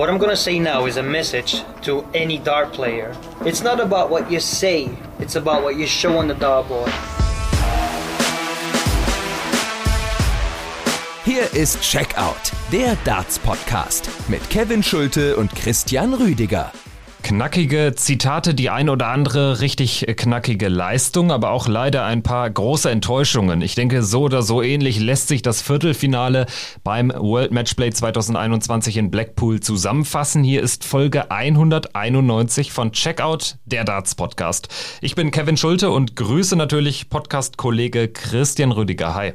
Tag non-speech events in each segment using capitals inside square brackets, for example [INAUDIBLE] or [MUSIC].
What I'm gonna say now is a message to any dart player. It's not about what you say, it's about what you show on the dartboard. Hier ist Checkout, der Darts Podcast mit Kevin Schulte und Christian Rüdiger. Knackige Zitate, die ein oder andere richtig knackige Leistung, aber auch leider ein paar große Enttäuschungen. Ich denke, so oder so ähnlich lässt sich das Viertelfinale beim World Matchplay 2021 in Blackpool zusammenfassen. Hier ist Folge 191 von Checkout, der Darts Podcast. Ich bin Kevin Schulte und grüße natürlich Podcast-Kollege Christian Rüdiger. Hi.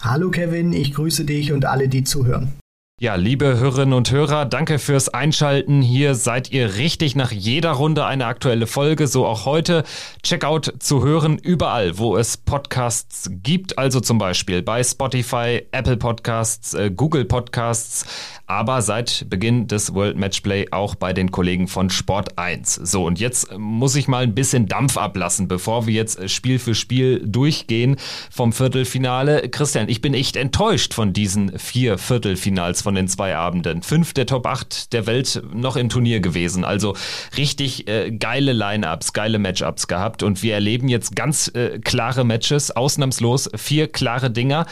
Hallo Kevin, ich grüße dich und alle, die zuhören. Ja, liebe Hörerinnen und Hörer, danke fürs Einschalten. Hier seid ihr richtig nach jeder Runde eine aktuelle Folge, so auch heute. Checkout zu hören überall, wo es Podcasts gibt, also zum Beispiel bei Spotify, Apple Podcasts, äh, Google Podcasts, aber seit Beginn des World Matchplay auch bei den Kollegen von Sport 1. So, und jetzt muss ich mal ein bisschen Dampf ablassen, bevor wir jetzt Spiel für Spiel durchgehen vom Viertelfinale. Christian, ich bin echt enttäuscht von diesen vier Viertelfinals von den zwei Abenden. Fünf der Top 8 der Welt noch im Turnier gewesen. Also richtig äh, geile Line-Ups, geile Matchups gehabt. Und wir erleben jetzt ganz äh, klare Matches, ausnahmslos vier klare Dinger.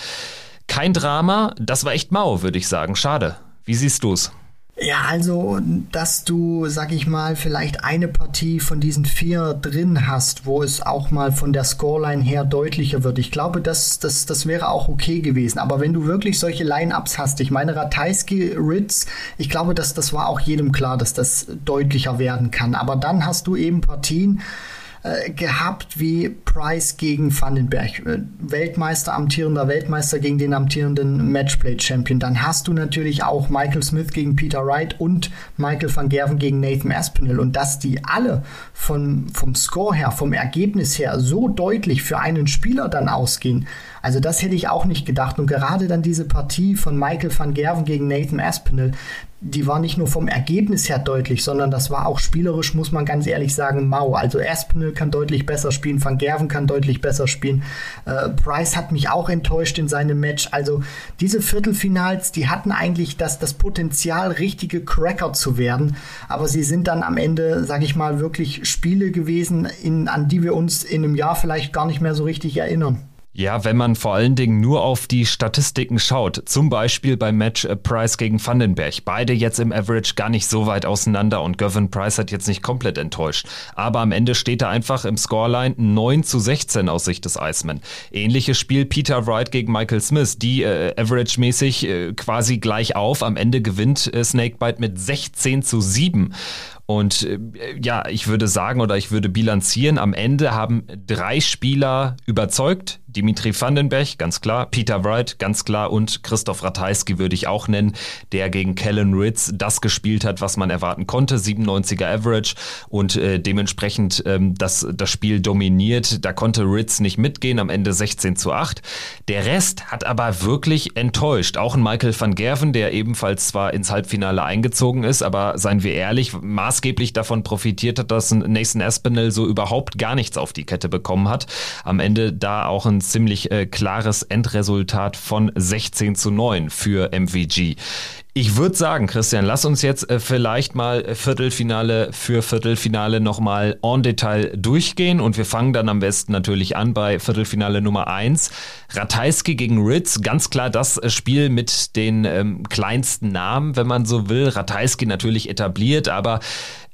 Kein Drama, das war echt mau, würde ich sagen. Schade. Wie siehst du es? Ja, also, dass du, sag ich mal, vielleicht eine Partie von diesen vier drin hast, wo es auch mal von der Scoreline her deutlicher wird. Ich glaube, das, das, das wäre auch okay gewesen. Aber wenn du wirklich solche Line-Ups hast, ich meine, Ratajski, Ritz, ich glaube, dass das war auch jedem klar, dass das deutlicher werden kann. Aber dann hast du eben Partien, äh, gehabt wie Price gegen Vandenberg. Äh, Weltmeister, amtierender Weltmeister gegen den amtierenden Matchplay-Champion. Dann hast du natürlich auch Michael Smith gegen Peter Wright und Michael van Gerven gegen Nathan Aspinall. Und dass die alle von, vom Score her, vom Ergebnis her so deutlich für einen Spieler dann ausgehen, also das hätte ich auch nicht gedacht. Und gerade dann diese Partie von Michael van Gerven gegen Nathan Aspinall, die war nicht nur vom Ergebnis her deutlich, sondern das war auch spielerisch, muss man ganz ehrlich sagen, mau. Also Aspinall kann deutlich besser spielen, Van Gerven kann deutlich besser spielen. Äh, Price hat mich auch enttäuscht in seinem Match. Also diese Viertelfinals, die hatten eigentlich das, das Potenzial, richtige Cracker zu werden. Aber sie sind dann am Ende, sage ich mal, wirklich Spiele gewesen, in, an die wir uns in einem Jahr vielleicht gar nicht mehr so richtig erinnern. Ja, wenn man vor allen Dingen nur auf die Statistiken schaut, zum Beispiel beim Match äh, Price gegen Vandenberg. Beide jetzt im Average gar nicht so weit auseinander und Gavin Price hat jetzt nicht komplett enttäuscht. Aber am Ende steht er einfach im Scoreline 9 zu 16 aus Sicht des Iceman. Ähnliches Spiel Peter Wright gegen Michael Smith, die äh, Average-mäßig äh, quasi gleich auf. Am Ende gewinnt äh, Snakebite mit 16 zu 7. Und äh, ja, ich würde sagen oder ich würde bilanzieren, am Ende haben drei Spieler überzeugt. Dimitri Vandenberg, ganz klar, Peter Wright, ganz klar und Christoph Ratajski würde ich auch nennen, der gegen Kellen Ritz das gespielt hat, was man erwarten konnte, 97er Average und äh, dementsprechend ähm, das, das Spiel dominiert. Da konnte Ritz nicht mitgehen, am Ende 16 zu 8. Der Rest hat aber wirklich enttäuscht. Auch ein Michael van Gerven, der ebenfalls zwar ins Halbfinale eingezogen ist, aber seien wir ehrlich, Maß maßgeblich davon profitiert hat, dass Nathan Aspinall so überhaupt gar nichts auf die Kette bekommen hat. Am Ende da auch ein ziemlich äh, klares Endresultat von 16 zu 9 für MVG. Ich würde sagen, Christian, lass uns jetzt äh, vielleicht mal Viertelfinale für Viertelfinale nochmal en Detail durchgehen und wir fangen dann am besten natürlich an bei Viertelfinale Nummer 1. Ratajski gegen Ritz, ganz klar das äh, Spiel mit den ähm, kleinsten Namen, wenn man so will. Ratajski natürlich etabliert, aber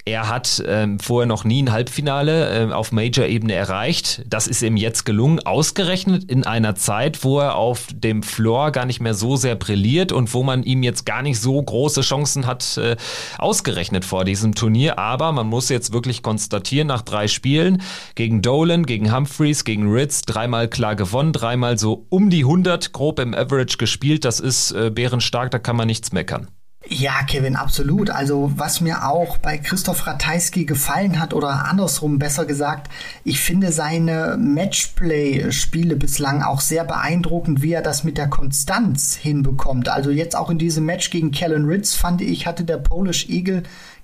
er hat ähm, vorher noch nie ein Halbfinale äh, auf Major-Ebene erreicht. Das ist ihm jetzt gelungen, ausgerechnet in einer Zeit, wo er auf dem Floor gar nicht mehr so sehr brilliert und wo man ihm jetzt gar nicht so große Chancen hat, äh, ausgerechnet vor diesem Turnier. Aber man muss jetzt wirklich konstatieren, nach drei Spielen gegen Dolan, gegen Humphreys, gegen Ritz, dreimal klar gewonnen, dreimal so um die 100 grob im Average gespielt. Das ist äh, bärenstark, da kann man nichts meckern. Ja, Kevin, absolut. Also was mir auch bei Christoph Ratajski gefallen hat oder andersrum besser gesagt, ich finde seine Matchplay-Spiele bislang auch sehr beeindruckend, wie er das mit der Konstanz hinbekommt. Also jetzt auch in diesem Match gegen Kellen Ritz fand ich, hatte der Polish Eagle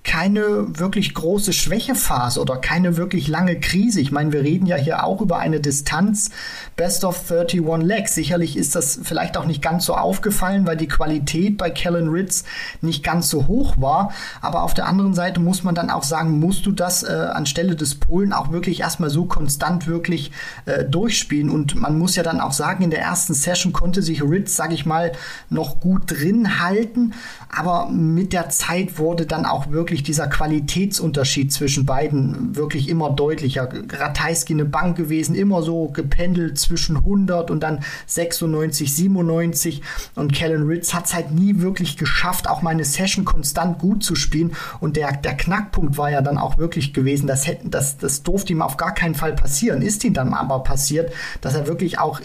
keine wirklich große Schwächephase oder keine wirklich lange Krise. Ich meine, wir reden ja hier auch über eine Distanz Best of 31 Legs. Sicherlich ist das vielleicht auch nicht ganz so aufgefallen, weil die Qualität bei Kellen Ritz nicht ganz so hoch war. Aber auf der anderen Seite muss man dann auch sagen, musst du das äh, anstelle des Polen auch wirklich erstmal so konstant wirklich äh, durchspielen. Und man muss ja dann auch sagen, in der ersten Session konnte sich Ritz, sage ich mal, noch gut drin halten. Aber mit der Zeit wurde dann auch wirklich dieser Qualitätsunterschied zwischen beiden wirklich immer deutlicher. Ratajski eine Bank gewesen, immer so gependelt zwischen 100 und dann 96, 97 und Kellen Ritz hat es halt nie wirklich geschafft, auch meine Session konstant gut zu spielen. Und der, der Knackpunkt war ja dann auch wirklich gewesen, das, hätten, das, das durfte ihm auf gar keinen Fall passieren, ist ihm dann aber passiert, dass er wirklich auch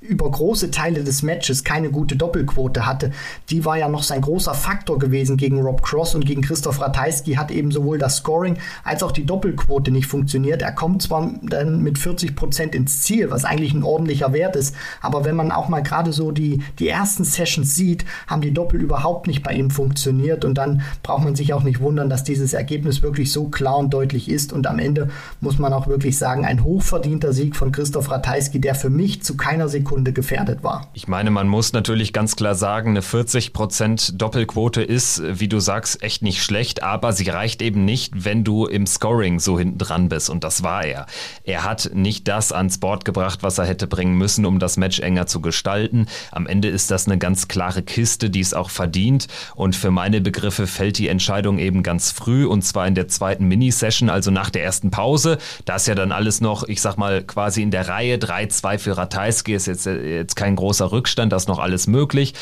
über große Teile des Matches keine gute Doppelquote hatte. Die war ja noch sein großer Faktor gewesen gegen Rob Cross und gegen Christoph Ratajski hat eben sowohl das Scoring als auch die Doppelquote nicht funktioniert. Er kommt zwar dann mit 40 Prozent ins Ziel, was eigentlich ein ordentlicher Wert ist, aber wenn man auch mal gerade so die, die ersten Sessions sieht, haben die Doppel überhaupt nicht bei ihm funktioniert und dann braucht man sich auch nicht wundern, dass dieses Ergebnis wirklich so klar und deutlich ist und am Ende muss man auch wirklich sagen, ein hochverdienter Sieg von Christoph Ratajski, der für mich zu keiner Sekunde Sekunde gefährdet war. Ich meine, man muss natürlich ganz klar sagen, eine 40% Doppelquote ist, wie du sagst, echt nicht schlecht, aber sie reicht eben nicht, wenn du im Scoring so hinten dran bist und das war er. Er hat nicht das ans Board gebracht, was er hätte bringen müssen, um das Match enger zu gestalten. Am Ende ist das eine ganz klare Kiste, die es auch verdient und für meine Begriffe fällt die Entscheidung eben ganz früh und zwar in der zweiten Mini-Session, also nach der ersten Pause. Da ist ja dann alles noch, ich sag mal, quasi in der Reihe. 3-2 für Ratajski ist jetzt jetzt, äh, jetzt kein großer Rückstand, da ist noch alles möglich.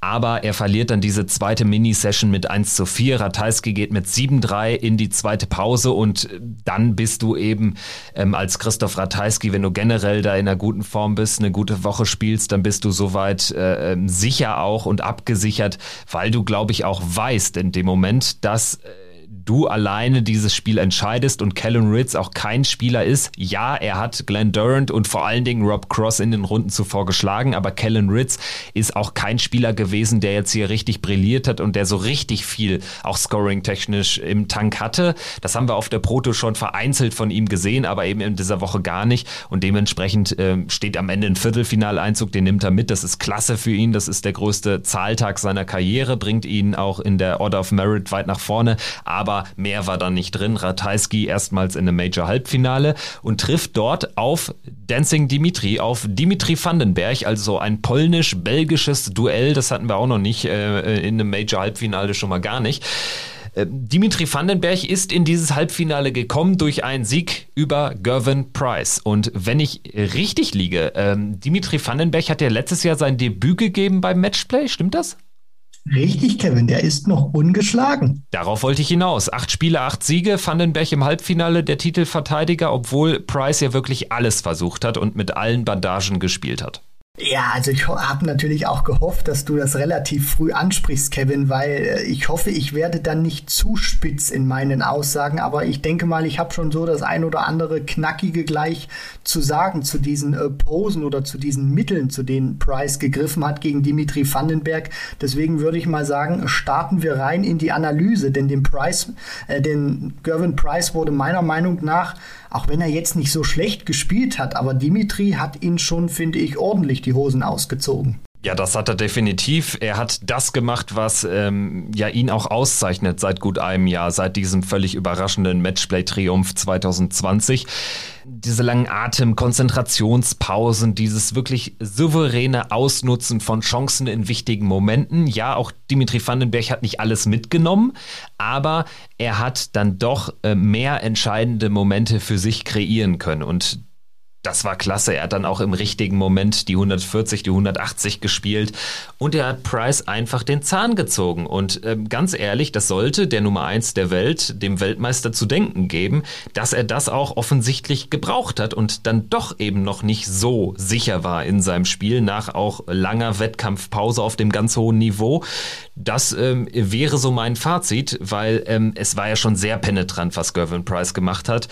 Aber er verliert dann diese zweite Mini-Session mit 1 zu 4. Ratajski geht mit 7-3 in die zweite Pause und dann bist du eben ähm, als Christoph Ratajski, wenn du generell da in einer guten Form bist, eine gute Woche spielst, dann bist du soweit äh, ähm, sicher auch und abgesichert, weil du, glaube ich, auch weißt in dem Moment, dass äh, du alleine dieses Spiel entscheidest und Callum Ritz auch kein Spieler ist. Ja, er hat Glenn Durant und vor allen Dingen Rob Cross in den Runden zuvor geschlagen, aber Callum Ritz ist auch kein Spieler gewesen, der jetzt hier richtig brilliert hat und der so richtig viel auch scoring-technisch im Tank hatte. Das haben wir auf der Proto schon vereinzelt von ihm gesehen, aber eben in dieser Woche gar nicht und dementsprechend äh, steht am Ende ein Viertelfinaleinzug, den nimmt er mit. Das ist klasse für ihn, das ist der größte Zahltag seiner Karriere, bringt ihn auch in der Order of Merit weit nach vorne, aber mehr war da nicht drin. Ratajski erstmals in einem Major-Halbfinale und trifft dort auf Dancing Dimitri, auf Dimitri Vandenberg, also ein polnisch-belgisches Duell. Das hatten wir auch noch nicht äh, in einem Major-Halbfinale schon mal gar nicht. Äh, Dimitri Vandenberg ist in dieses Halbfinale gekommen durch einen Sieg über Gervin Price. Und wenn ich richtig liege, ähm, Dimitri Vandenberg hat ja letztes Jahr sein Debüt gegeben beim Matchplay, stimmt das? Richtig, Kevin, der ist noch ungeschlagen. Darauf wollte ich hinaus. Acht Spiele, acht Siege, Vandenberg im Halbfinale der Titelverteidiger, obwohl Price ja wirklich alles versucht hat und mit allen Bandagen gespielt hat. Ja, also ich habe natürlich auch gehofft, dass du das relativ früh ansprichst, Kevin, weil äh, ich hoffe, ich werde dann nicht zu spitz in meinen Aussagen, aber ich denke mal, ich habe schon so das ein oder andere Knackige gleich zu sagen zu diesen äh, Posen oder zu diesen Mitteln, zu denen Price gegriffen hat gegen Dimitri Vandenberg. Deswegen würde ich mal sagen, starten wir rein in die Analyse, denn dem Price, äh, den Gervin Price wurde meiner Meinung nach auch wenn er jetzt nicht so schlecht gespielt hat, aber Dimitri hat ihn schon, finde ich, ordentlich die Hosen ausgezogen. Ja, das hat er definitiv. Er hat das gemacht, was ähm, ja ihn auch auszeichnet seit gut einem Jahr, seit diesem völlig überraschenden Matchplay-Triumph 2020. Diese langen Atem, Konzentrationspausen, dieses wirklich souveräne Ausnutzen von Chancen in wichtigen Momenten. Ja, auch Dimitri Vandenberg hat nicht alles mitgenommen, aber er hat dann doch äh, mehr entscheidende Momente für sich kreieren können. Und das war klasse. Er hat dann auch im richtigen Moment die 140, die 180 gespielt und er hat Price einfach den Zahn gezogen. Und ähm, ganz ehrlich, das sollte der Nummer 1 der Welt, dem Weltmeister zu denken geben, dass er das auch offensichtlich gebraucht hat und dann doch eben noch nicht so sicher war in seinem Spiel nach auch langer Wettkampfpause auf dem ganz hohen Niveau. Das ähm, wäre so mein Fazit, weil ähm, es war ja schon sehr penetrant, was Gervin Price gemacht hat.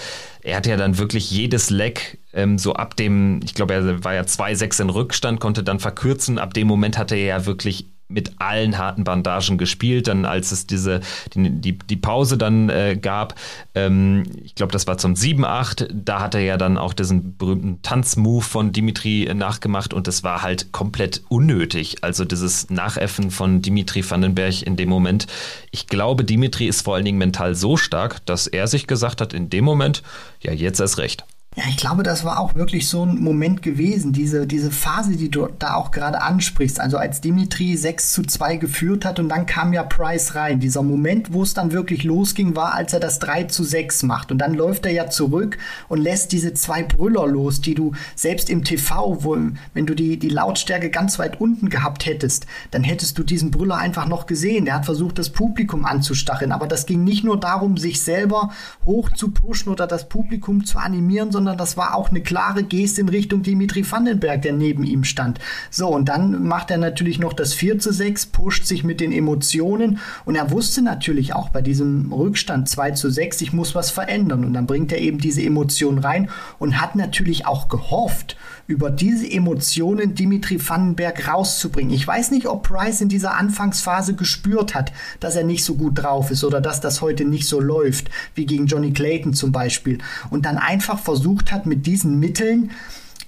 Er hat ja dann wirklich jedes Leck ähm, so ab dem, ich glaube, er war ja 2-6 in Rückstand, konnte dann verkürzen. Ab dem Moment hatte er ja wirklich mit allen harten Bandagen gespielt. Dann, als es diese die, die, die Pause dann äh, gab, ähm, ich glaube, das war zum 7-8, da hat er ja dann auch diesen berühmten Tanzmove von Dimitri äh, nachgemacht und es war halt komplett unnötig. Also dieses Nachäffen von Dimitri Vandenberg in dem Moment. Ich glaube, Dimitri ist vor allen Dingen mental so stark, dass er sich gesagt hat, in dem Moment, ja, jetzt erst recht. Ja, ich glaube, das war auch wirklich so ein Moment gewesen, diese, diese Phase, die du da auch gerade ansprichst. Also als Dimitri 6 zu 2 geführt hat und dann kam ja Price rein. Dieser Moment, wo es dann wirklich losging, war, als er das 3 zu 6 macht. Und dann läuft er ja zurück und lässt diese zwei Brüller los, die du selbst im TV, wo, wenn du die, die Lautstärke ganz weit unten gehabt hättest, dann hättest du diesen Brüller einfach noch gesehen. Der hat versucht, das Publikum anzustacheln. Aber das ging nicht nur darum, sich selber hoch zu pushen oder das Publikum zu animieren, sondern sondern das war auch eine klare Geste in Richtung Dimitri Vandenberg, der neben ihm stand. So, und dann macht er natürlich noch das 4 zu 6, pusht sich mit den Emotionen und er wusste natürlich auch bei diesem Rückstand 2 zu 6, ich muss was verändern. Und dann bringt er eben diese Emotionen rein und hat natürlich auch gehofft, über diese Emotionen Dimitri Vandenberg rauszubringen. Ich weiß nicht, ob Price in dieser Anfangsphase gespürt hat, dass er nicht so gut drauf ist oder dass das heute nicht so läuft, wie gegen Johnny Clayton zum Beispiel. Und dann einfach versucht hat, mit diesen Mitteln,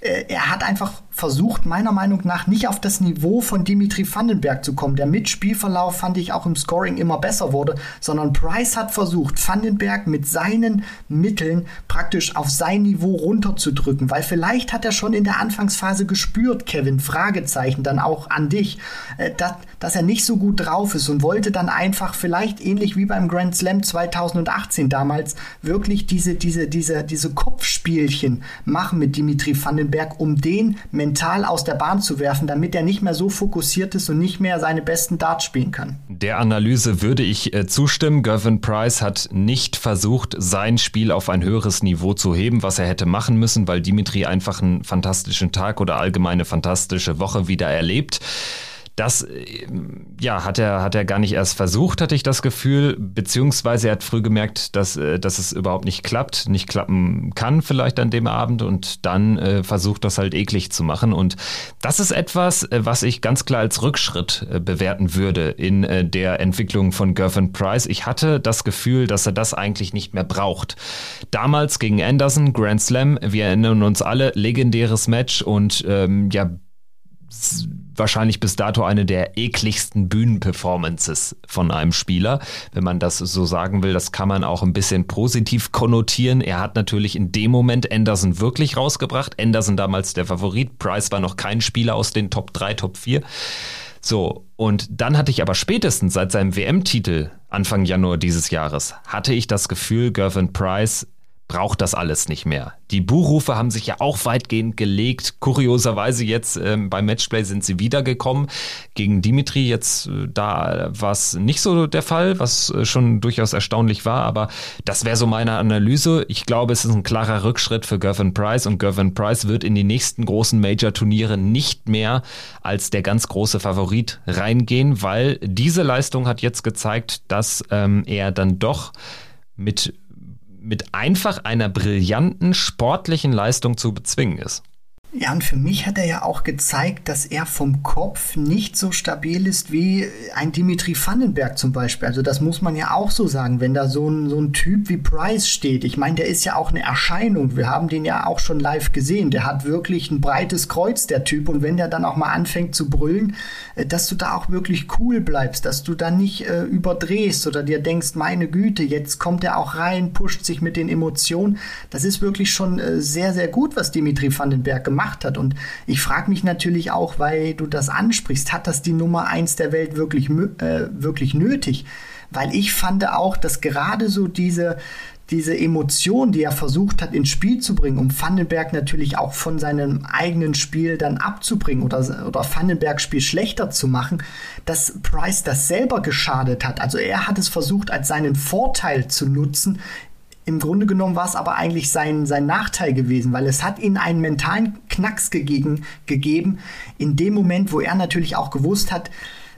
äh, er hat einfach versucht, meiner Meinung nach nicht auf das Niveau von Dimitri Vandenberg zu kommen. Der Mitspielverlauf fand ich auch im Scoring immer besser wurde, sondern Price hat versucht, Vandenberg mit seinen Mitteln praktisch auf sein Niveau runterzudrücken, weil vielleicht hat er schon in der Anfangsphase gespürt, Kevin, Fragezeichen, dann auch an dich, äh, dass, dass er nicht so gut drauf ist und wollte dann einfach vielleicht ähnlich wie beim Grand Slam 2018 damals wirklich diese, diese, diese, diese Kopfspielchen machen mit Dimitri Vandenberg, um den mental aus der Bahn zu werfen, damit er nicht mehr so fokussiert ist und nicht mehr seine besten Darts spielen kann. Der Analyse würde ich äh, zustimmen. Gervin Price hat nicht versucht, sein Spiel auf ein höheres Niveau zu heben, was er hätte machen müssen, weil Dimitri einfach einen fantastischen Tag oder allgemeine fantastische Woche wieder erlebt. Das äh, ja, hat er, hat er gar nicht erst versucht, hatte ich das Gefühl, beziehungsweise er hat früh gemerkt, dass, äh, dass es überhaupt nicht klappt, nicht klappen kann vielleicht an dem Abend und dann äh, versucht das halt eklig zu machen. Und das ist etwas, äh, was ich ganz klar als Rückschritt äh, bewerten würde in äh, der Entwicklung von Gervin Price. Ich hatte das Gefühl, dass er das eigentlich nicht mehr braucht. Damals gegen Anderson, Grand Slam, wir erinnern uns alle, legendäres Match und ähm, ja, wahrscheinlich bis dato eine der ekligsten Bühnenperformances von einem Spieler, wenn man das so sagen will. Das kann man auch ein bisschen positiv konnotieren. Er hat natürlich in dem Moment Anderson wirklich rausgebracht. Anderson damals der Favorit. Price war noch kein Spieler aus den Top 3, Top 4. So, und dann hatte ich aber spätestens seit seinem WM-Titel Anfang Januar dieses Jahres, hatte ich das Gefühl, Gervin Price braucht das alles nicht mehr. Die Buchrufe haben sich ja auch weitgehend gelegt. Kurioserweise jetzt ähm, beim Matchplay sind sie wiedergekommen. Gegen Dimitri jetzt, äh, da war es nicht so der Fall, was äh, schon durchaus erstaunlich war, aber das wäre so meine Analyse. Ich glaube, es ist ein klarer Rückschritt für Gervin Price und Gervin Price wird in die nächsten großen Major-Turniere nicht mehr als der ganz große Favorit reingehen, weil diese Leistung hat jetzt gezeigt, dass ähm, er dann doch mit mit einfach einer brillanten sportlichen Leistung zu bezwingen ist. Ja, und für mich hat er ja auch gezeigt, dass er vom Kopf nicht so stabil ist wie ein Dimitri Vandenberg zum Beispiel. Also das muss man ja auch so sagen, wenn da so ein, so ein Typ wie Price steht. Ich meine, der ist ja auch eine Erscheinung. Wir haben den ja auch schon live gesehen. Der hat wirklich ein breites Kreuz, der Typ. Und wenn der dann auch mal anfängt zu brüllen, äh, dass du da auch wirklich cool bleibst, dass du da nicht äh, überdrehst oder dir denkst, meine Güte, jetzt kommt er auch rein, pusht sich mit den Emotionen. Das ist wirklich schon äh, sehr, sehr gut, was Dimitri Vandenberg gemacht gemacht hat. Und ich frage mich natürlich auch, weil du das ansprichst, hat das die Nummer eins der Welt wirklich, äh, wirklich nötig? Weil ich fand auch, dass gerade so diese, diese Emotion, die er versucht hat ins Spiel zu bringen, um Vandenberg natürlich auch von seinem eigenen Spiel dann abzubringen oder, oder Vandenbergs Spiel schlechter zu machen, dass Price das selber geschadet hat. Also er hat es versucht, als seinen Vorteil zu nutzen, im Grunde genommen war es aber eigentlich sein, sein Nachteil gewesen, weil es hat ihn einen mentalen Knacks gegeben, gegeben, in dem Moment, wo er natürlich auch gewusst hat,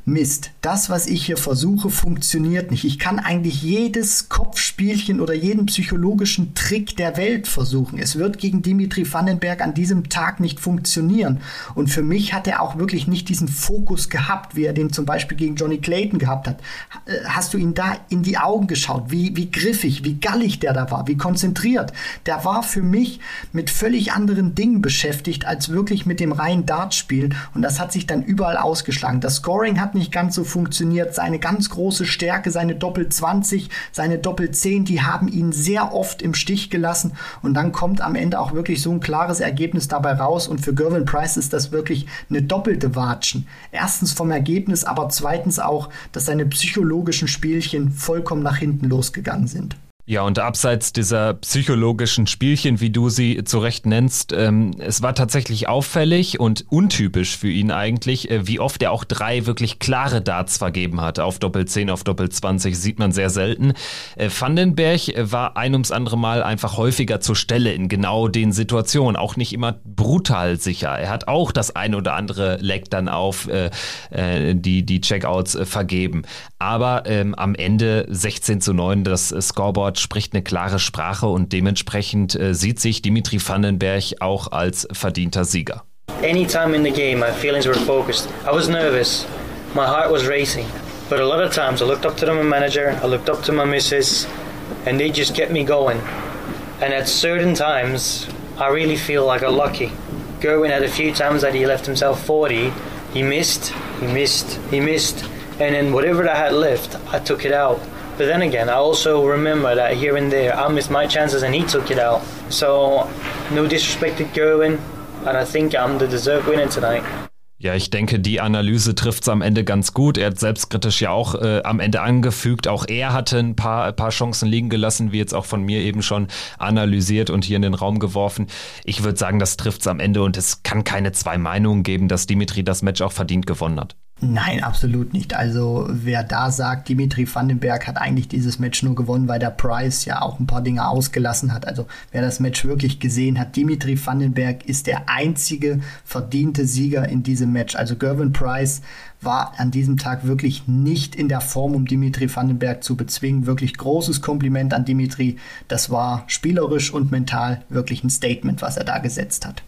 Mist, das, was ich hier versuche, funktioniert nicht. Ich kann eigentlich jedes Kopfspielchen oder jeden psychologischen Trick der Welt versuchen. Es wird gegen Dimitri Vandenberg an diesem Tag nicht funktionieren. Und für mich hat er auch wirklich nicht diesen Fokus gehabt, wie er den zum Beispiel gegen Johnny Clayton gehabt hat. Äh, hast du ihn da in die Augen geschaut, wie, wie griffig, wie gallig der da war, wie konzentriert. Der war für mich mit völlig anderen Dingen beschäftigt, als wirklich mit dem reinen Dartspielen. Und das hat sich dann überall ausgeschlagen. Das Scoring hat nicht ganz so funktioniert. Seine ganz große Stärke, seine Doppel 20, seine Doppel 10, die haben ihn sehr oft im Stich gelassen. Und dann kommt am Ende auch wirklich so ein klares Ergebnis dabei raus. Und für Gervin Price ist das wirklich eine doppelte Watschen. Erstens vom Ergebnis, aber zweitens auch, dass seine psychologischen Spielchen vollkommen nach hinten losgegangen sind. Ja, und abseits dieser psychologischen Spielchen, wie du sie zu Recht nennst, ähm, es war tatsächlich auffällig und untypisch für ihn eigentlich, äh, wie oft er auch drei wirklich klare Darts vergeben hat. Auf Doppel 10, auf Doppel 20 sieht man sehr selten. Äh, Vandenberg war ein ums andere Mal einfach häufiger zur Stelle in genau den Situationen, auch nicht immer brutal sicher. Er hat auch das ein oder andere Leck dann auf äh, äh die, die Checkouts äh, vergeben. Aber ähm, am Ende 16 zu 9 das Scoreboard spricht eine klare Sprache und dementsprechend äh, sieht sich Dimitri Vandenberg auch als verdienter Sieger. Anytime in the game, my feelings were focused. I was nervous. My heart was racing. But a lot of times I looked up to my manager, I looked up to my missus, and they just kept me going. And at certain times, I really feel like got lucky. Gerwin had a few times that he left himself 40. He missed, he missed, he missed. And then whatever I had left, I took it out. But then again, I also remember that here and there I missed my chances and he took it out. So, no disrespect to Gerwin, and I think I'm the deserved winner tonight. Ja, ich denke, die Analyse trifft es am Ende ganz gut. Er hat selbstkritisch ja auch äh, am Ende angefügt. Auch er hatte ein paar, ein paar Chancen liegen gelassen, wie jetzt auch von mir eben schon analysiert und hier in den Raum geworfen. Ich würde sagen, das trifft es am Ende und es kann keine zwei Meinungen geben, dass Dimitri das Match auch verdient gewonnen hat. Nein, absolut nicht. Also wer da sagt, Dimitri Vandenberg hat eigentlich dieses Match nur gewonnen, weil der Price ja auch ein paar Dinge ausgelassen hat. Also wer das Match wirklich gesehen hat, Dimitri Vandenberg ist der einzige verdiente Sieger in diesem Match. Also Gervin Price war an diesem Tag wirklich nicht in der Form, um Dimitri Vandenberg zu bezwingen. Wirklich großes Kompliment an Dimitri. Das war spielerisch und mental wirklich ein Statement, was er da gesetzt hat.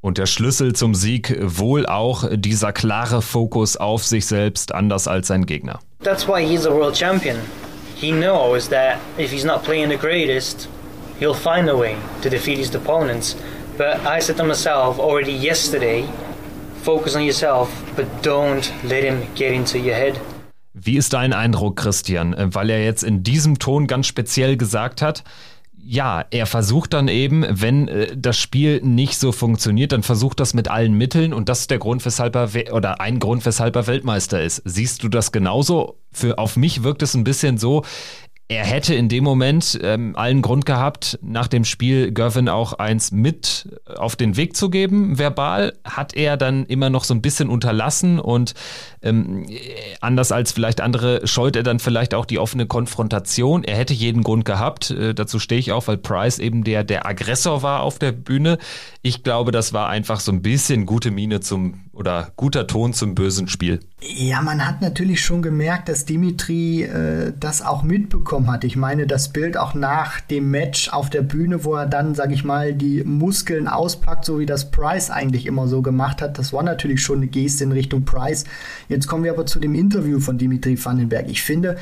Und der Schlüssel zum Sieg wohl auch dieser klare Fokus auf sich selbst, anders als sein Gegner. That's why he's a world champion. He knows that if he's not playing the greatest, he'll find a way to defeat his opponents. But I said to myself already yesterday, focus on yourself, but don't let him get into your head. Wie ist dein Eindruck, Christian? Weil er jetzt in diesem Ton ganz speziell gesagt hat, ja, er versucht dann eben, wenn äh, das Spiel nicht so funktioniert, dann versucht das mit allen Mitteln und das ist der Grund, weshalb er oder ein Grund, weshalb er Weltmeister ist. Siehst du das genauso? Für auf mich wirkt es ein bisschen so, er hätte in dem Moment ähm, allen Grund gehabt, nach dem Spiel Gervin auch eins mit auf den Weg zu geben, verbal. Hat er dann immer noch so ein bisschen unterlassen und ähm, anders als vielleicht andere scheut er dann vielleicht auch die offene Konfrontation. Er hätte jeden Grund gehabt. Äh, dazu stehe ich auch, weil Price eben der, der Aggressor war auf der Bühne. Ich glaube, das war einfach so ein bisschen gute Miene zum oder guter Ton zum bösen Spiel. Ja, man hat natürlich schon gemerkt, dass Dimitri äh, das auch mitbekommen hat. Ich meine, das Bild auch nach dem Match auf der Bühne, wo er dann, sag ich mal, die Muskeln auspackt, so wie das Price eigentlich immer so gemacht hat, das war natürlich schon eine Geste in Richtung Price. Jetzt kommen wir aber zu dem Interview von Dimitri Vandenberg. Ich finde,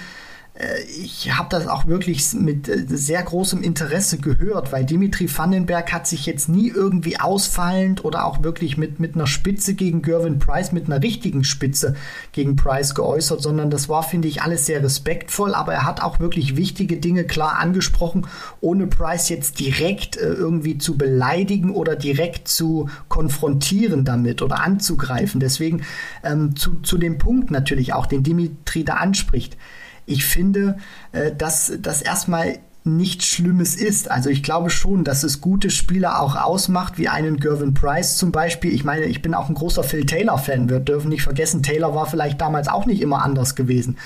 ich habe das auch wirklich mit äh, sehr großem Interesse gehört, weil Dimitri Vandenberg hat sich jetzt nie irgendwie ausfallend oder auch wirklich mit, mit einer Spitze gegen Gervin Price, mit einer richtigen Spitze gegen Price geäußert, sondern das war, finde ich, alles sehr respektvoll, aber er hat auch wirklich wichtige Dinge klar angesprochen, ohne Price jetzt direkt äh, irgendwie zu beleidigen oder direkt zu konfrontieren damit oder anzugreifen. Deswegen ähm, zu, zu dem Punkt natürlich auch, den Dimitri da anspricht ich finde, äh, dass das erstmal nichts Schlimmes ist. Also ich glaube schon, dass es gute Spieler auch ausmacht, wie einen Gervin Price zum Beispiel. Ich meine, ich bin auch ein großer Phil Taylor-Fan. Wir dürfen nicht vergessen, Taylor war vielleicht damals auch nicht immer anders gewesen.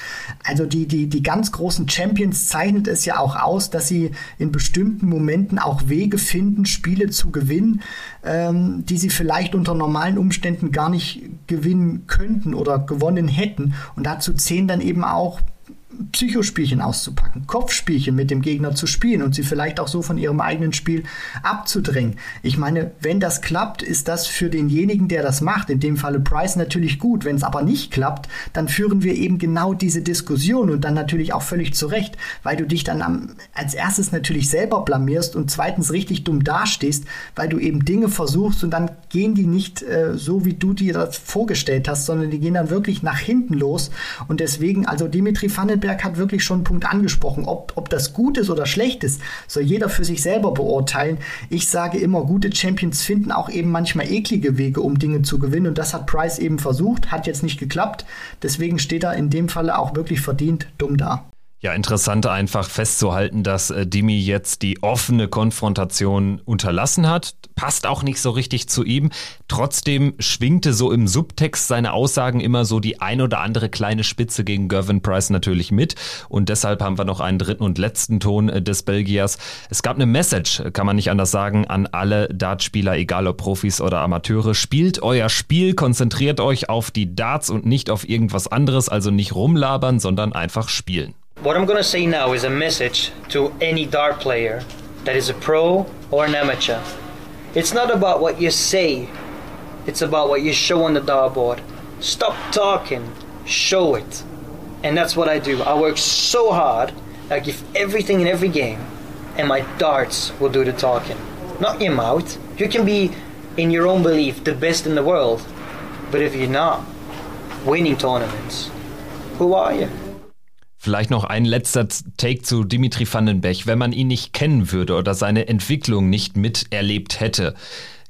Also die, die, die ganz großen Champions zeichnet es ja auch aus, dass sie in bestimmten Momenten auch Wege finden, Spiele zu gewinnen, ähm, die sie vielleicht unter normalen Umständen gar nicht gewinnen könnten oder gewonnen hätten. Und dazu zählen dann eben auch Psychospielchen auszupacken, Kopfspielchen mit dem Gegner zu spielen und sie vielleicht auch so von ihrem eigenen Spiel abzudrängen. Ich meine, wenn das klappt, ist das für denjenigen, der das macht, in dem Falle Price natürlich gut. Wenn es aber nicht klappt, dann führen wir eben genau diese Diskussion und dann natürlich auch völlig zurecht, weil du dich dann am, als erstes natürlich selber blamierst und zweitens richtig dumm dastehst, weil du eben Dinge versuchst und dann gehen die nicht äh, so, wie du dir das vorgestellt hast, sondern die gehen dann wirklich nach hinten los und deswegen, also Dimitri Vandenberg Stoltenberg hat wirklich schon einen Punkt angesprochen. Ob, ob das gut ist oder schlecht ist, soll jeder für sich selber beurteilen. Ich sage immer, gute Champions finden auch eben manchmal eklige Wege, um Dinge zu gewinnen. Und das hat Price eben versucht, hat jetzt nicht geklappt. Deswegen steht er in dem Falle auch wirklich verdient dumm da. Ja, interessant einfach festzuhalten, dass äh, Dimi jetzt die offene Konfrontation unterlassen hat. Passt auch nicht so richtig zu ihm. Trotzdem schwingte so im Subtext seine Aussagen immer so die ein oder andere kleine Spitze gegen Gervin Price natürlich mit. Und deshalb haben wir noch einen dritten und letzten Ton äh, des Belgiers. Es gab eine Message, kann man nicht anders sagen, an alle Dartspieler, egal ob Profis oder Amateure. Spielt euer Spiel, konzentriert euch auf die Darts und nicht auf irgendwas anderes. Also nicht rumlabern, sondern einfach spielen. What I'm gonna say now is a message to any dart player that is a pro or an amateur. It's not about what you say, it's about what you show on the dartboard. Stop talking, show it. And that's what I do. I work so hard, I give everything in every game, and my darts will do the talking. Not your mouth. You can be, in your own belief, the best in the world, but if you're not winning tournaments, who are you? Vielleicht noch ein letzter Take zu Dimitri Vandenberg. Wenn man ihn nicht kennen würde oder seine Entwicklung nicht miterlebt hätte,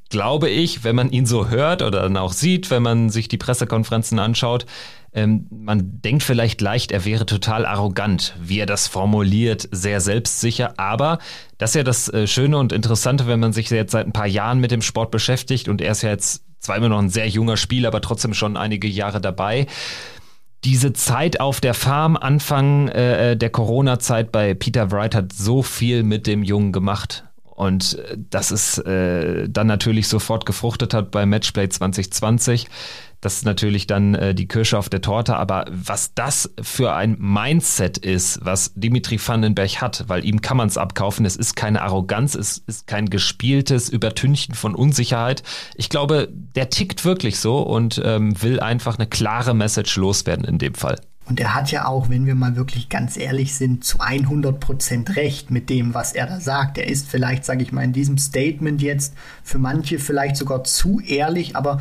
glaube ich, wenn man ihn so hört oder dann auch sieht, wenn man sich die Pressekonferenzen anschaut, ähm, man denkt vielleicht leicht, er wäre total arrogant, wie er das formuliert, sehr selbstsicher. Aber das ist ja das äh, Schöne und Interessante, wenn man sich jetzt seit ein paar Jahren mit dem Sport beschäftigt und er ist ja jetzt zwar immer noch ein sehr junger Spieler, aber trotzdem schon einige Jahre dabei diese Zeit auf der Farm, Anfang äh, äh, der Corona-Zeit bei Peter Wright hat so viel mit dem Jungen gemacht. Und äh, dass es äh, dann natürlich sofort gefruchtet hat bei Matchplay 2020. Das ist natürlich dann äh, die Kirsche auf der Torte, aber was das für ein Mindset ist, was Dimitri Vandenberg hat, weil ihm kann man es abkaufen, es ist keine Arroganz, es ist kein gespieltes Übertünchen von Unsicherheit. Ich glaube, der tickt wirklich so und ähm, will einfach eine klare Message loswerden in dem Fall. Und er hat ja auch, wenn wir mal wirklich ganz ehrlich sind, zu 100 Prozent recht mit dem, was er da sagt. Er ist vielleicht, sage ich mal, in diesem Statement jetzt für manche vielleicht sogar zu ehrlich, aber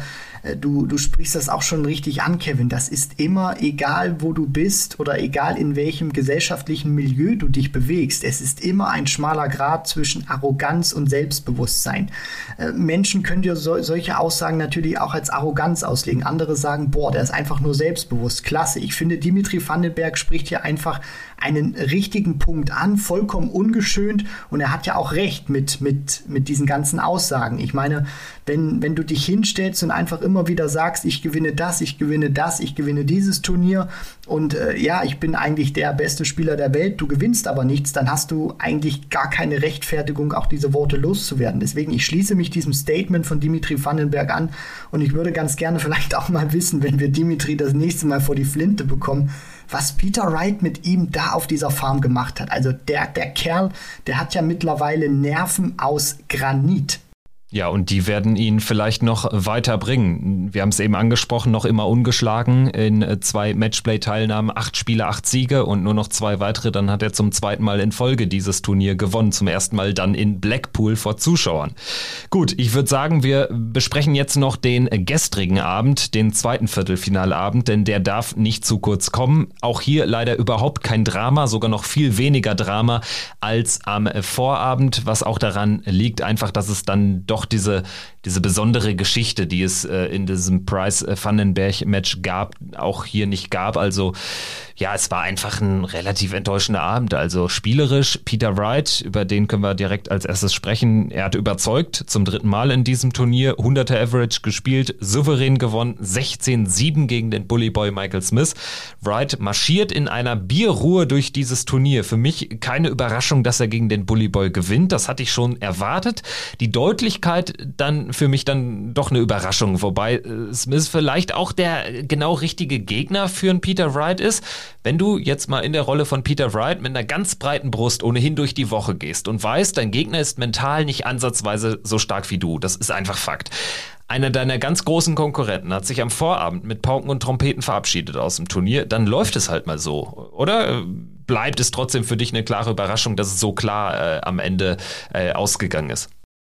du, du sprichst das auch schon richtig an, Kevin. Das ist immer egal, wo du bist oder egal in welchem gesellschaftlichen Milieu du dich bewegst. Es ist immer ein schmaler Grad zwischen Arroganz und Selbstbewusstsein. Äh, Menschen können dir so, solche Aussagen natürlich auch als Arroganz auslegen. Andere sagen, boah, der ist einfach nur selbstbewusst. Klasse. Ich finde, Dimitri Vandenberg spricht hier einfach einen richtigen Punkt an, vollkommen ungeschönt. Und er hat ja auch recht mit, mit, mit diesen ganzen Aussagen. Ich meine, wenn, wenn du dich hinstellst und einfach immer wieder sagst, ich gewinne das, ich gewinne das, ich gewinne dieses Turnier und äh, ja, ich bin eigentlich der beste Spieler der Welt, du gewinnst aber nichts, dann hast du eigentlich gar keine Rechtfertigung, auch diese Worte loszuwerden. Deswegen, ich schließe mich diesem Statement von Dimitri Vandenberg an und ich würde ganz gerne vielleicht auch mal wissen, wenn wir Dimitri das nächste Mal vor die Flinte bekommen, was Peter Wright mit ihm da auf dieser Farm gemacht hat. Also der, der Kerl, der hat ja mittlerweile Nerven aus Granit. Ja, und die werden ihn vielleicht noch weiterbringen. Wir haben es eben angesprochen, noch immer ungeschlagen in äh, zwei Matchplay-Teilnahmen, acht Spiele, acht Siege und nur noch zwei weitere. Dann hat er zum zweiten Mal in Folge dieses Turnier gewonnen. Zum ersten Mal dann in Blackpool vor Zuschauern. Gut, ich würde sagen, wir besprechen jetzt noch den gestrigen Abend, den zweiten Viertelfinalabend, denn der darf nicht zu kurz kommen. Auch hier leider überhaupt kein Drama, sogar noch viel weniger Drama als am Vorabend, was auch daran liegt, einfach, dass es dann doch auch diese, diese besondere Geschichte, die es äh, in diesem Price Vandenberg Match gab, auch hier nicht gab. Also Ja, es war einfach ein relativ enttäuschender Abend. Also spielerisch, Peter Wright, über den können wir direkt als erstes sprechen. Er hat überzeugt, zum dritten Mal in diesem Turnier, 100er Average gespielt, souverän gewonnen, 16-7 gegen den Bullyboy Michael Smith. Wright marschiert in einer Bierruhe durch dieses Turnier. Für mich keine Überraschung, dass er gegen den Bullyboy gewinnt. Das hatte ich schon erwartet. Die Deutlichkeit dann für mich dann doch eine Überraschung, wobei äh, Smith vielleicht auch der genau richtige Gegner für einen Peter Wright ist. Wenn du jetzt mal in der Rolle von Peter Wright mit einer ganz breiten Brust ohnehin durch die Woche gehst und weißt, dein Gegner ist mental nicht ansatzweise so stark wie du, das ist einfach Fakt. Einer deiner ganz großen Konkurrenten hat sich am Vorabend mit Pauken und Trompeten verabschiedet aus dem Turnier, dann läuft es halt mal so, oder? Bleibt es trotzdem für dich eine klare Überraschung, dass es so klar äh, am Ende äh, ausgegangen ist?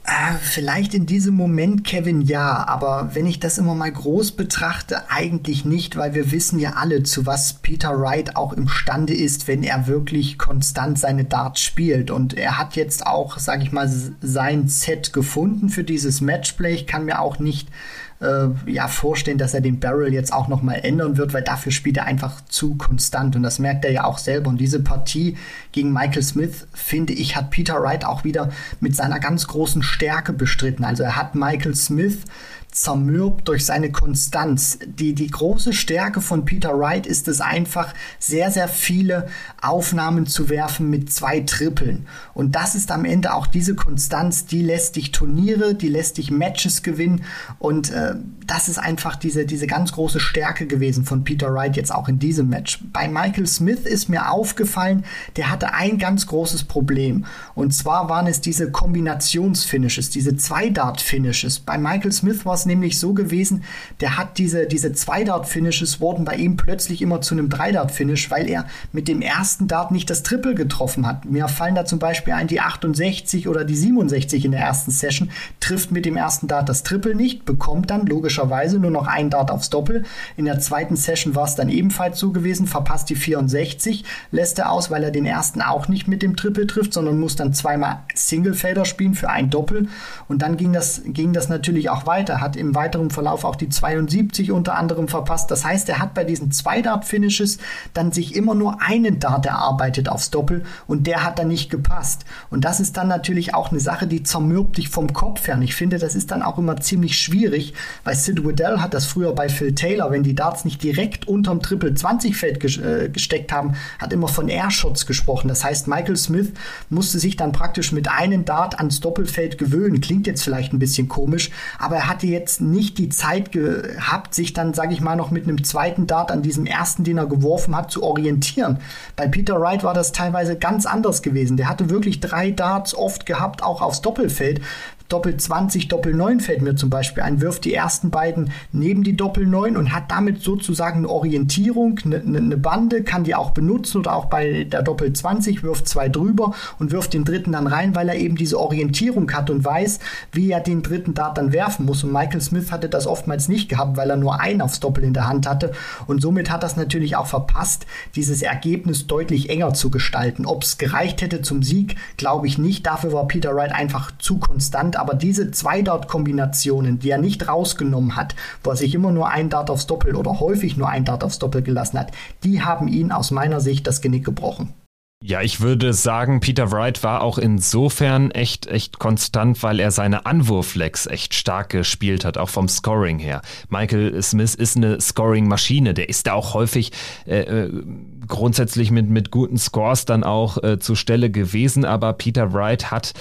Ah, vielleicht in diesem Moment, Kevin, ja, aber wenn ich das immer mal groß betrachte, eigentlich nicht, weil wir wissen ja alle, zu was Peter Wright auch imstande ist, wenn er wirklich konstant seine Darts spielt. Und er hat jetzt auch, sag ich mal, sein Set gefunden für dieses Matchplay. Ich kann mir auch nicht äh, ja, vorstellen, dass er den Barrel jetzt auch noch mal ändern wird, weil dafür spielt er einfach zu konstant und das merkt er ja auch selber. Und diese Partie gegen Michael Smith, finde ich, hat Peter Wright auch wieder mit seiner ganz großen Stärke bestritten. Also er hat Michael Smith zermürbt durch seine Konstanz. Die, die große Stärke von Peter Wright ist es einfach, sehr, sehr viele Aufnahmen zu werfen mit zwei Trippeln. Und das ist am Ende auch diese Konstanz, die lässt dich Turniere, die lässt dich Matches gewinnen. Und äh, das ist einfach diese, diese ganz große Stärke gewesen von Peter Wright jetzt auch in diesem Match. Bei Michael Smith ist mir aufgefallen, der hatte ein ganz großes Problem. Und zwar waren es diese Kombinationsfinishes, diese Zwei-Dart-Finishes. Bei Michael Smith war es nämlich so gewesen, der hat diese, diese Zwei-Dart-Finishes wurden bei ihm plötzlich immer zu einem Drei-Dart-Finish, weil er mit dem ersten Dart nicht das Triple getroffen hat. Mir fallen da zum Beispiel ein, die 68 oder die 67 in der ersten Session, trifft mit dem ersten Dart das Triple nicht, bekommt dann logischerweise nur noch ein Dart aufs Doppel. In der zweiten Session war es dann ebenfalls so gewesen, verpasst die 64, lässt er aus, weil er den ersten auch nicht mit dem Triple trifft, sondern muss dann zweimal Single-Fader spielen für ein Doppel. Und dann ging das, ging das natürlich auch weiter, hat im weiteren Verlauf auch die 72 unter anderem verpasst. Das heißt, er hat bei diesen zwei Dart-Finishes dann sich immer nur einen Dart erarbeitet aufs Doppel und der hat dann nicht gepasst. Und das ist dann natürlich auch eine Sache, die zermürbt dich vom Kopf her. Und ich finde, das ist dann auch immer ziemlich schwierig, weil Sid Waddell hat das früher bei Phil Taylor, wenn die Darts nicht direkt unterm Triple 20 Feld äh, gesteckt haben, hat immer von Airshots gesprochen. Das heißt, Michael Smith musste sich dann praktisch mit einem Dart ans Doppelfeld gewöhnen. Klingt jetzt vielleicht ein bisschen komisch, aber er hatte jetzt jetzt nicht die Zeit gehabt, sich dann, sage ich mal, noch mit einem zweiten Dart an diesem ersten, den er geworfen hat, zu orientieren. Bei Peter Wright war das teilweise ganz anders gewesen. Der hatte wirklich drei Darts oft gehabt, auch aufs Doppelfeld, Doppel 20, Doppel 9 fällt mir zum Beispiel ein, wirft die ersten beiden neben die Doppel 9 und hat damit sozusagen eine Orientierung, eine, eine, Bande, kann die auch benutzen oder auch bei der Doppel 20 wirft zwei drüber und wirft den dritten dann rein, weil er eben diese Orientierung hat und weiß, wie er den dritten Dart dann werfen muss. Und Michael Smith hatte das oftmals nicht gehabt, weil er nur einen aufs Doppel in der Hand hatte und somit hat das natürlich auch verpasst, dieses Ergebnis deutlich enger zu gestalten. Ob es gereicht hätte zum Sieg, glaube ich nicht. Dafür war Peter Wright einfach zu konstant aber diese zwei Dart-Kombinationen, die er nicht rausgenommen hat, wo er sich immer nur ein Dart aufs Doppel oder häufig nur ein Dart aufs Doppel gelassen hat, die haben ihn aus meiner Sicht das Genick gebrochen. Ja, ich würde sagen, Peter Wright war auch insofern echt, echt konstant, weil er seine Anwurflex echt stark gespielt hat, auch vom Scoring her. Michael Smith ist eine Scoring-Maschine, der ist da auch häufig äh, äh, grundsätzlich mit, mit guten Scores dann auch äh, zur Stelle gewesen, aber Peter Wright hat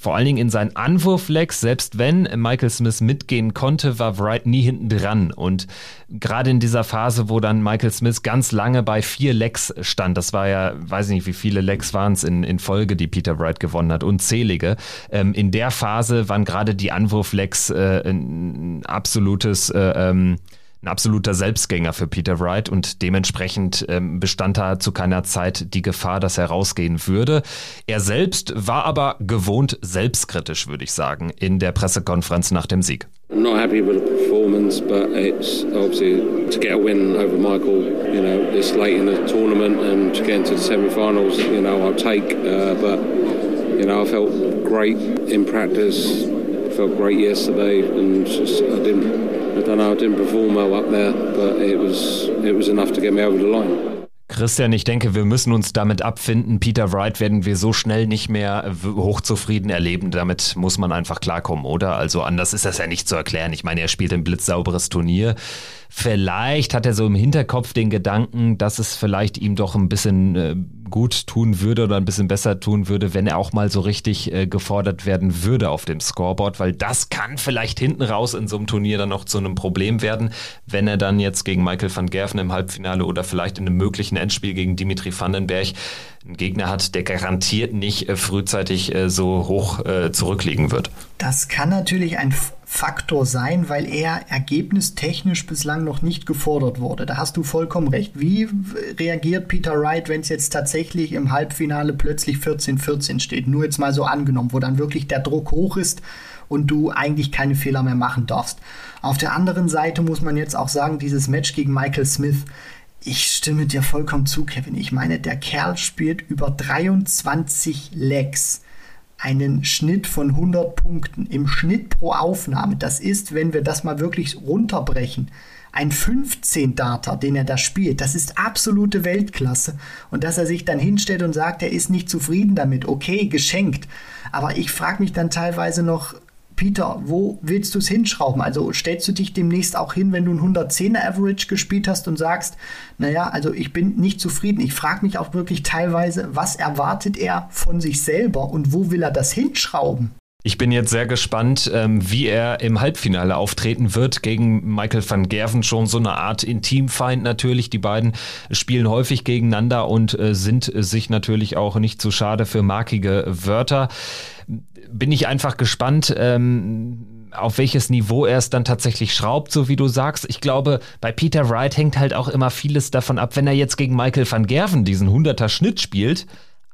vor allen Dingen in seinen Anwurflegs, selbst wenn Michael Smith mitgehen konnte, war Wright nie hinten dran. Und gerade in dieser Phase, wo dann Michael Smith ganz lange bei vier Legs stand, das war ja, weiß ich nicht, wie viele Legs waren es in, in Folge, die Peter Wright gewonnen hat, unzählige. Ähm, in der Phase waren gerade die Anwurflegs äh, ein absolutes äh, ähm, ein absoluter Selbstgänger für Peter Wright und dementsprechend ähm, bestand da zu keiner Zeit die Gefahr, dass er rausgehen würde. Er selbst war aber gewohnt selbstkritisch, würde ich sagen, in der Pressekonferenz nach dem Sieg. I'm not happy with the performance, but it's obviously to get a win over Michael, you know, this late in the tournament and to get into the semi-finals, you know, I'll take. Uh, but, you know, I felt great in practice, felt great yesterday and just, I didn't I don't know, I didn't perform well up there, but it was, it was enough to get me over the line. Christian, ich denke, wir müssen uns damit abfinden. Peter Wright werden wir so schnell nicht mehr hochzufrieden erleben. Damit muss man einfach klarkommen, oder? Also anders ist das ja nicht zu erklären. Ich meine, er spielt ein blitzsauberes Turnier. Vielleicht hat er so im Hinterkopf den Gedanken, dass es vielleicht ihm doch ein bisschen äh, gut tun würde oder ein bisschen besser tun würde, wenn er auch mal so richtig äh, gefordert werden würde auf dem Scoreboard, weil das kann vielleicht hinten raus in so einem Turnier dann noch zu einem Problem werden, wenn er dann jetzt gegen Michael van Gerven im Halbfinale oder vielleicht in einem möglichen Endspiel gegen Dimitri Vandenberg einen Gegner hat, der garantiert nicht äh, frühzeitig äh, so hoch äh, zurückliegen wird. Das kann natürlich ein Faktor sein, weil er ergebnistechnisch bislang noch nicht gefordert wurde. Da hast du vollkommen recht. Wie reagiert Peter Wright, wenn es jetzt tatsächlich im Halbfinale plötzlich 14-14 steht? Nur jetzt mal so angenommen, wo dann wirklich der Druck hoch ist und du eigentlich keine Fehler mehr machen darfst. Auf der anderen Seite muss man jetzt auch sagen, dieses Match gegen Michael Smith, ich stimme dir vollkommen zu, Kevin. Ich meine, der Kerl spielt über 23 Legs einen Schnitt von 100 Punkten im Schnitt pro Aufnahme. Das ist, wenn wir das mal wirklich runterbrechen, ein 15 Data, den er da spielt. Das ist absolute Weltklasse. Und dass er sich dann hinstellt und sagt, er ist nicht zufrieden damit, okay, geschenkt. Aber ich frage mich dann teilweise noch, Peter, wo willst du es hinschrauben? Also stellst du dich demnächst auch hin, wenn du ein 110er Average gespielt hast und sagst, naja, also ich bin nicht zufrieden. Ich frage mich auch wirklich teilweise, was erwartet er von sich selber und wo will er das hinschrauben? Ich bin jetzt sehr gespannt, ähm, wie er im Halbfinale auftreten wird gegen Michael van Gerven. Schon so eine Art Intimfeind natürlich. Die beiden spielen häufig gegeneinander und äh, sind sich natürlich auch nicht zu schade für markige Wörter bin ich einfach gespannt, ähm, auf welches Niveau er es dann tatsächlich schraubt, so wie du sagst. Ich glaube, bei Peter Wright hängt halt auch immer vieles davon ab, wenn er jetzt gegen Michael van Gerven diesen 100er Schnitt spielt.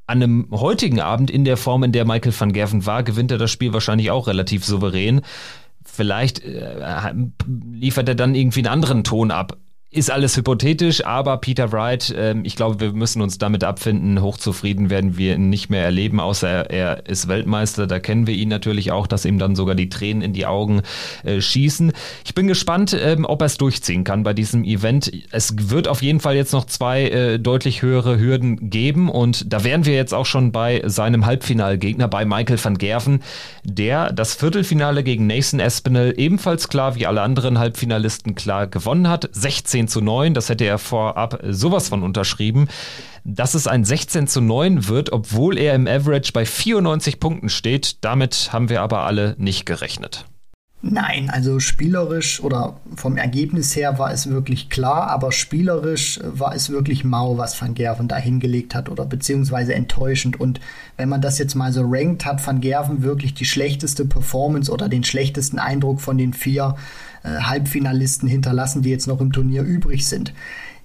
An einem heutigen Abend in der Form, in der Michael van Gerven war, gewinnt er das Spiel wahrscheinlich auch relativ souverän. Vielleicht äh, liefert er dann irgendwie einen anderen Ton ab ist alles hypothetisch, aber Peter Wright, äh, ich glaube, wir müssen uns damit abfinden. Hochzufrieden werden wir ihn nicht mehr erleben, außer er, ist Weltmeister. Da kennen wir ihn natürlich auch, dass ihm dann sogar die Tränen in die Augen äh, schießen. Ich bin gespannt, ähm, ob er es durchziehen kann bei diesem Event. Es wird auf jeden Fall jetzt noch zwei äh, deutlich höhere Hürden geben und da wären wir jetzt auch schon bei seinem Halbfinalgegner, bei Michael van Gerven, der das Viertelfinale gegen Nathan Espinel ebenfalls klar wie alle anderen Halbfinalisten klar gewonnen hat. 16 16 zu 9. Das hätte er vorab sowas von unterschrieben. Dass es ein 16 zu 9 wird, obwohl er im Average bei 94 Punkten steht, damit haben wir aber alle nicht gerechnet. Nein, also spielerisch oder vom Ergebnis her war es wirklich klar, aber spielerisch war es wirklich mau, was Van Gerven da hingelegt hat oder beziehungsweise enttäuschend. Und wenn man das jetzt mal so rankt, hat Van Gerven wirklich die schlechteste Performance oder den schlechtesten Eindruck von den vier äh, Halbfinalisten hinterlassen, die jetzt noch im Turnier übrig sind.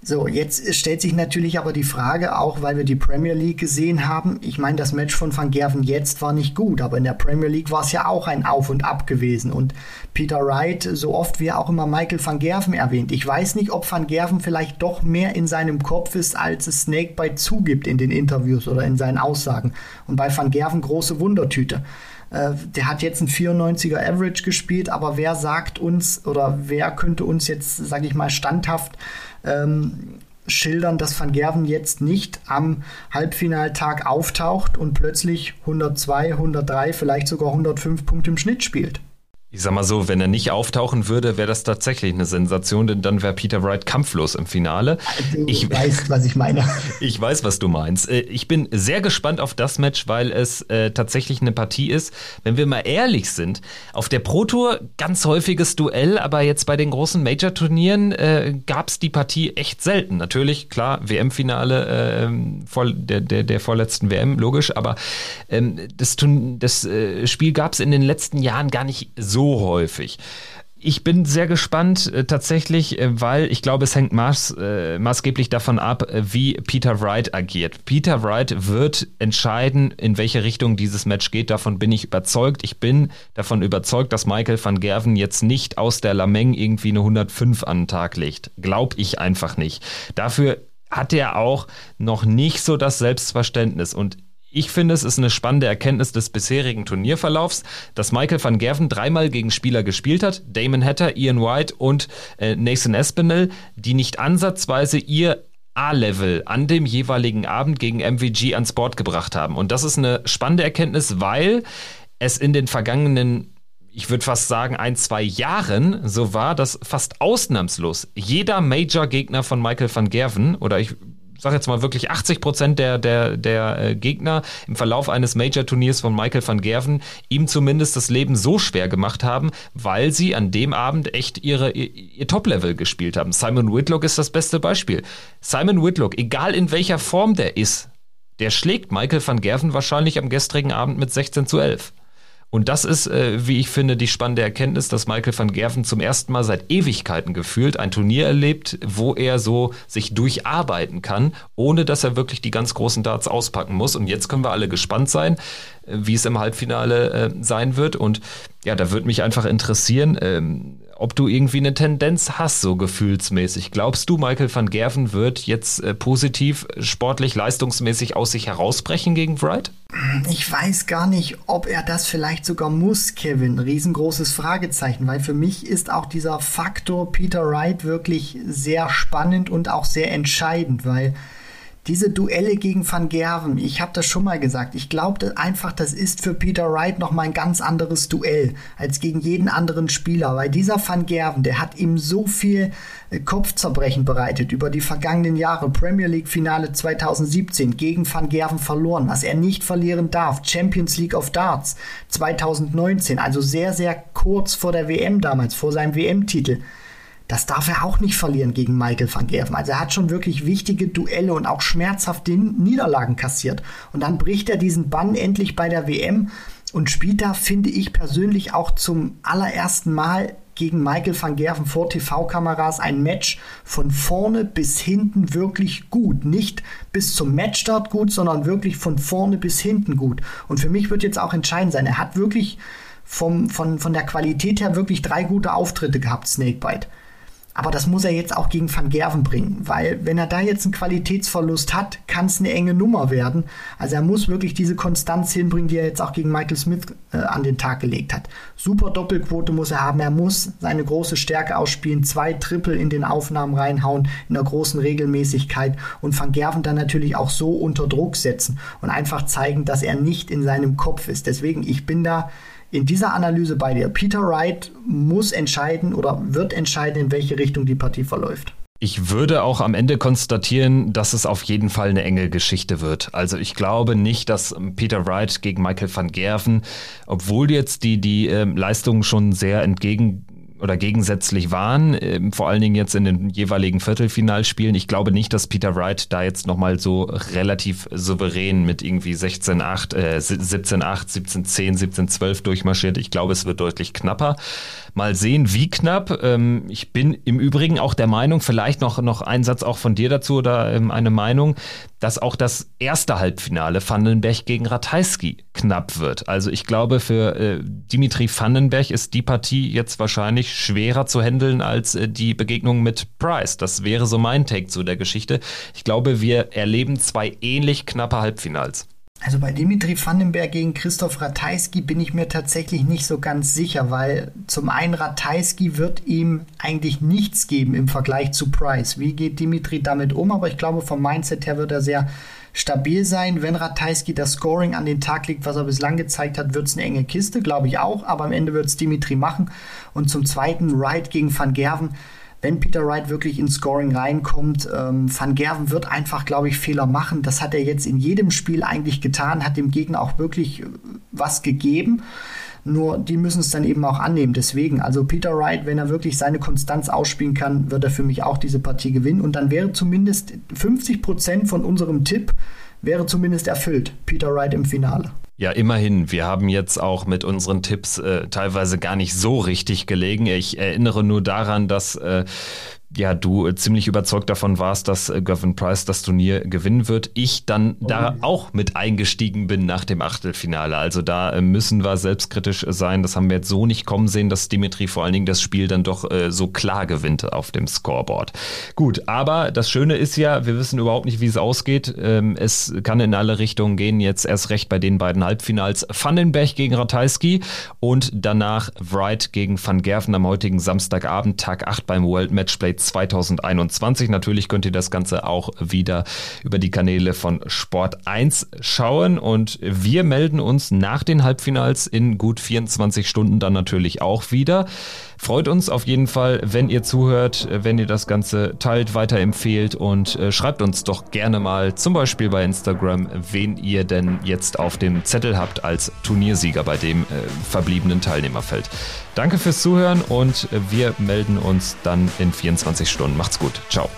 So, jetzt stellt sich natürlich aber die Frage, auch weil wir die Premier League gesehen haben. Ich meine, das Match von Van Gerven jetzt war nicht gut, aber in der Premier League war es ja auch ein Auf und Ab gewesen. Und Peter Wright, so oft wie auch immer Michael van Gerven erwähnt. Ich weiß nicht, ob van Gerven vielleicht doch mehr in seinem Kopf ist, als es Snakebite zugibt in den Interviews oder in seinen Aussagen. Und bei van Gerven große Wundertüte. Äh, der hat jetzt ein 94er Average gespielt, aber wer sagt uns oder wer könnte uns jetzt, sage ich mal, standhaft ähm, schildern, dass Van Gerven jetzt nicht am Halbfinaltag auftaucht und plötzlich 102, 103, vielleicht sogar 105 Punkte im Schnitt spielt. Ich sag mal so, wenn er nicht auftauchen würde, wäre das tatsächlich eine Sensation, denn dann wäre Peter Wright kampflos im Finale. Du ich weiß, was ich meine. [LAUGHS] ich weiß, was du meinst. Äh, ich bin sehr gespannt auf das Match, weil es äh, tatsächlich eine Partie ist. Wenn wir mal ehrlich sind, auf der Pro Tour ganz häufiges Duell, aber jetzt bei den großen Major-Turnieren äh, gab es die Partie echt selten. Natürlich, klar, WM-Finale äh, der, der, der vorletzten WM, logisch, aber ähm, das, das äh, Spiel gab es in den letzten Jahren gar nicht so so häufig. Ich bin sehr gespannt äh, tatsächlich, äh, weil ich glaube, es hängt maß, äh, maßgeblich davon ab, äh, wie Peter Wright agiert. Peter Wright wird entscheiden, in welche Richtung dieses Match geht. Davon bin ich überzeugt. Ich bin davon überzeugt, dass Michael van Gerven jetzt nicht aus der Lameng irgendwie eine 105 an den Tag legt. Glaub ich einfach nicht. Dafür hat er auch noch nicht so das Selbstverständnis und ich finde, es ist eine spannende Erkenntnis des bisherigen Turnierverlaufs, dass Michael van Gerven dreimal gegen Spieler gespielt hat, Damon Hatter, Ian White und äh, Nathan Espinel, die nicht ansatzweise ihr A-Level an dem jeweiligen Abend gegen MVG ans Board gebracht haben. Und das ist eine spannende Erkenntnis, weil es in den vergangenen ich würde fast sagen, ein, zwei Jahren so war, dass fast ausnahmslos jeder Major-Gegner von Michael van Gerven, oder ich sage jetzt mal wirklich 80 Prozent der, der, der äh, Gegner im Verlauf eines Major-Turniers von Michael van Gerven ihm zumindest das Leben so schwer gemacht haben, weil sie an dem Abend echt ihre, ihr, ihr Top-Level gespielt haben. Simon Whitlock ist das beste Beispiel. Simon Whitlock, egal in welcher Form der ist, der schlägt Michael van Gerven wahrscheinlich am gestrigen Abend mit 16 zu 11. Und das ist, äh, wie ich finde, die spannende Erkenntnis, dass Michael van Gerven zum ersten Mal seit Ewigkeiten gefühlt ein Turnier erlebt, wo er so sich durcharbeiten kann, ohne dass er wirklich die ganz großen Darts auspacken muss. Und jetzt können wir alle gespannt sein, äh, wie es im Halbfinale äh, sein wird. Und ja, da würde mich einfach interessieren, ähm, ob du irgendwie eine Tendenz hast, so gefühlsmäßig. Glaubst du, Michael van Gerven wird jetzt äh, positiv, sportlich, leistungsmäßig aus sich herausbrechen gegen Wright? Ich weiß gar nicht, ob er das vielleicht sogar muss, Kevin. Riesengroßes Fragezeichen, weil für mich ist auch dieser Faktor Peter Wright wirklich sehr spannend und auch sehr entscheidend, weil diese Duelle gegen Van Gerven, ich habe das schon mal gesagt, ich glaube einfach, das ist für Peter Wright noch mal ein ganz anderes Duell als gegen jeden anderen Spieler, weil dieser Van Gerven, der hat ihm so viel äh, Kopfzerbrechen bereitet über die vergangenen Jahre. Premier League Finale 2017 gegen Van Gerven verloren, was er nicht verlieren darf. Champions League of Darts 2019, also sehr, sehr kurz vor der WM damals, vor seinem WM-Titel das darf er auch nicht verlieren gegen Michael van Gerven. Also er hat schon wirklich wichtige Duelle und auch schmerzhafte Niederlagen kassiert. Und dann bricht er diesen Bann endlich bei der WM und spielt da, finde ich persönlich, auch zum allerersten Mal gegen Michael van Gerven vor TV-Kameras ein Match von vorne bis hinten wirklich gut. Nicht bis zum Matchstart gut, sondern wirklich von vorne bis hinten gut. Und für mich wird jetzt auch entscheidend sein, er hat wirklich vom, von, von der Qualität her wirklich drei gute Auftritte gehabt, Snakebite. Aber das muss er jetzt auch gegen Van Gerven bringen, weil wenn er da jetzt einen Qualitätsverlust hat, kann es eine enge Nummer werden. Also er muss wirklich diese Konstanz hinbringen, die er jetzt auch gegen Michael Smith äh, an den Tag gelegt hat. Super Doppelquote muss er haben. Er muss seine große Stärke ausspielen, zwei Triple in den Aufnahmen reinhauen, in einer großen Regelmäßigkeit und Van Gerven dann natürlich auch so unter Druck setzen und einfach zeigen, dass er nicht in seinem Kopf ist. Deswegen, ich bin da in dieser Analyse bei dir. Peter Wright muss entscheiden oder wird entscheiden, in welche Richtung die Partie verläuft. Ich würde auch am Ende konstatieren, dass es auf jeden Fall eine enge Geschichte wird. Also ich glaube nicht, dass Peter Wright gegen Michael van Gerven, obwohl jetzt die, die äh, Leistungen schon sehr entgegen oder gegensätzlich waren, ähm, vor allen Dingen jetzt in den jeweiligen Viertelfinalspielen. Ich glaube nicht, dass Peter Wright da jetzt nochmal so relativ souverän mit irgendwie 16-8, äh, 17-8, 17-10, 17-12 durchmarschiert. Ich glaube, es wird deutlich knapper. Mal sehen, wie knapp. Ähm, ich bin im Übrigen auch der Meinung, vielleicht noch, noch ein Satz auch von dir dazu oder ähm, eine Meinung, dass auch das erste Halbfinale Vandenberg gegen Ratajski knapp wird. Also ich glaube, für äh, Dimitri Vandenberg ist die Partie jetzt wahrscheinlich schwerer zu handeln als äh, die Begegnung mit Price. Das wäre so mein Take zu der Geschichte. Ich glaube, wir erleben zwei ähnlich knappe Halbfinals. Also bei Dimitri Vandenberg gegen Christoph Ratajski bin ich mir tatsächlich nicht so ganz sicher, weil zum einen Ratajski wird ihm eigentlich nichts geben im Vergleich zu Price. Wie geht Dimitri damit um? Aber ich glaube, vom Mindset her wird er sehr stabil sein. Wenn Ratajski das Scoring an den Tag legt, was er bislang gezeigt hat, wird es eine enge Kiste, glaube ich auch. Aber am Ende wird es Dimitri machen. Und zum zweiten Wright gegen Van Gerven wenn Peter Wright wirklich ins Scoring reinkommt, ähm, Van Gerven wird einfach, glaube ich, Fehler machen. Das hat er jetzt in jedem Spiel eigentlich getan, hat dem Gegner auch wirklich äh, was gegeben. Nur die müssen es dann eben auch annehmen. Deswegen, also Peter Wright, wenn er wirklich seine Konstanz ausspielen kann, wird er für mich auch diese Partie gewinnen. Und dann wäre zumindest 50 Prozent von unserem Tipp wäre zumindest erfüllt. Peter Wright im Finale. Ja, immerhin. Wir haben jetzt auch mit unseren Tipps äh, teilweise gar nicht so richtig gelegen. Ich erinnere nur daran, dass äh, ja, du äh, ziemlich überzeugt davon warst, dass äh, Gavin Price das Turnier gewinnen wird. Ich dann oh. da auch mit eingestiegen bin nach dem Achtelfinale. Also da äh, müssen wir selbstkritisch sein. Das haben wir jetzt so nicht kommen sehen, dass Dimitri vor allen Dingen das Spiel dann doch äh, so klar gewinnt auf dem Scoreboard. Gut, aber das Schöne ist ja, wir wissen überhaupt nicht, wie es ausgeht. Ähm, es kann in alle Richtungen gehen. Jetzt erst recht bei den beiden Halbfinals. Vandenberg gegen Ratajski und danach Wright gegen Van Gerven am heutigen Samstagabend, Tag 8 beim World Matchplay 2021. Natürlich könnt ihr das Ganze auch wieder über die Kanäle von Sport 1 schauen und wir melden uns nach den Halbfinals in gut 24 Stunden dann natürlich auch wieder. Freut uns auf jeden Fall, wenn ihr zuhört, wenn ihr das Ganze teilt, weiterempfehlt und äh, schreibt uns doch gerne mal zum Beispiel bei Instagram, wen ihr denn jetzt auf dem Zettel habt als Turniersieger bei dem äh, verbliebenen Teilnehmerfeld. Danke fürs Zuhören und wir melden uns dann in 24 Stunden. Macht's gut. Ciao.